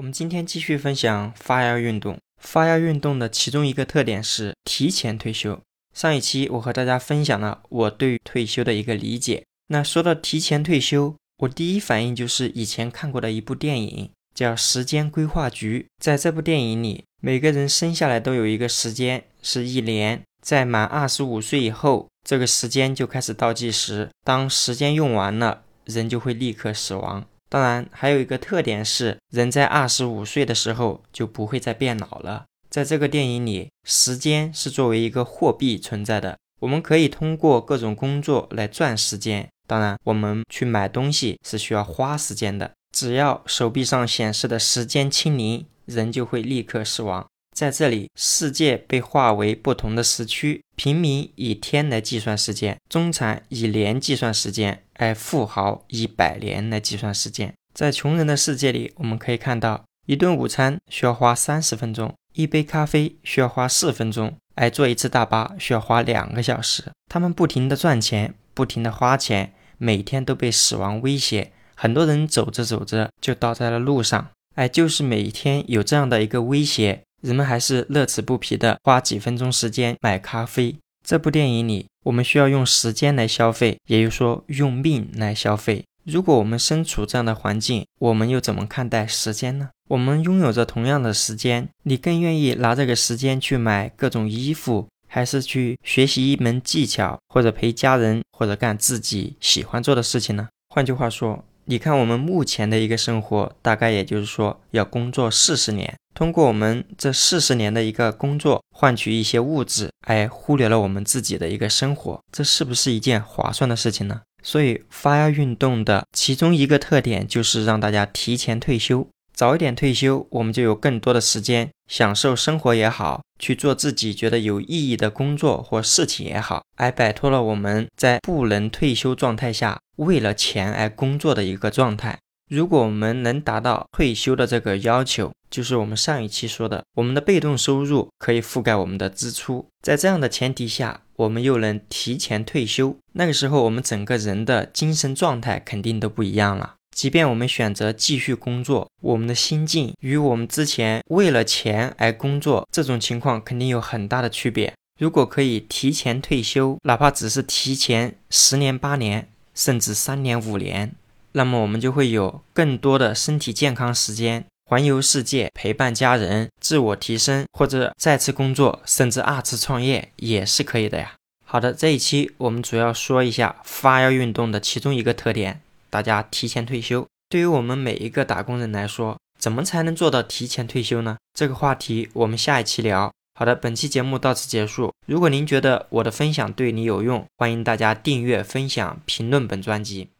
我们今天继续分享发芽运动。发芽运动的其中一个特点是提前退休。上一期我和大家分享了我对退休的一个理解。那说到提前退休，我第一反应就是以前看过的一部电影，叫《时间规划局》。在这部电影里，每个人生下来都有一个时间，是一年。在满二十五岁以后，这个时间就开始倒计时。当时间用完了，人就会立刻死亡。当然，还有一个特点是，人在二十五岁的时候就不会再变老了。在这个电影里，时间是作为一个货币存在的，我们可以通过各种工作来赚时间。当然，我们去买东西是需要花时间的。只要手臂上显示的时间清零，人就会立刻死亡。在这里，世界被划为不同的时区，平民以天来计算时间，中产以年计算时间，哎富豪一百年来计算时间。在穷人的世界里，我们可以看到，一顿午餐需要花三十分钟，一杯咖啡需要花四分钟，哎坐一次大巴需要花两个小时。他们不停地赚钱，不停地花钱，每天都被死亡威胁。很多人走着走着就倒在了路上，哎就是每天有这样的一个威胁。人们还是乐此不疲地花几分钟时间买咖啡。这部电影里，我们需要用时间来消费，也就是说用命来消费。如果我们身处这样的环境，我们又怎么看待时间呢？我们拥有着同样的时间，你更愿意拿这个时间去买各种衣服，还是去学习一门技巧，或者陪家人，或者干自己喜欢做的事情呢？换句话说，你看我们目前的一个生活，大概也就是说要工作四十年。通过我们这四十年的一个工作换取一些物质，哎，忽略了我们自己的一个生活，这是不是一件划算的事情呢？所以发芽运动的其中一个特点就是让大家提前退休，早一点退休，我们就有更多的时间享受生活也好，去做自己觉得有意义的工作或事情也好，而摆脱了我们在不能退休状态下为了钱而工作的一个状态。如果我们能达到退休的这个要求，就是我们上一期说的，我们的被动收入可以覆盖我们的支出。在这样的前提下，我们又能提前退休，那个时候我们整个人的精神状态肯定都不一样了。即便我们选择继续工作，我们的心境与我们之前为了钱而工作这种情况肯定有很大的区别。如果可以提前退休，哪怕只是提前十年、八年，甚至三年、五年。那么我们就会有更多的身体健康时间，环游世界，陪伴家人，自我提升，或者再次工作，甚至二次创业也是可以的呀。好的，这一期我们主要说一下发腰运动的其中一个特点，大家提前退休。对于我们每一个打工人来说，怎么才能做到提前退休呢？这个话题我们下一期聊。好的，本期节目到此结束。如果您觉得我的分享对你有用，欢迎大家订阅、分享、评论本专辑。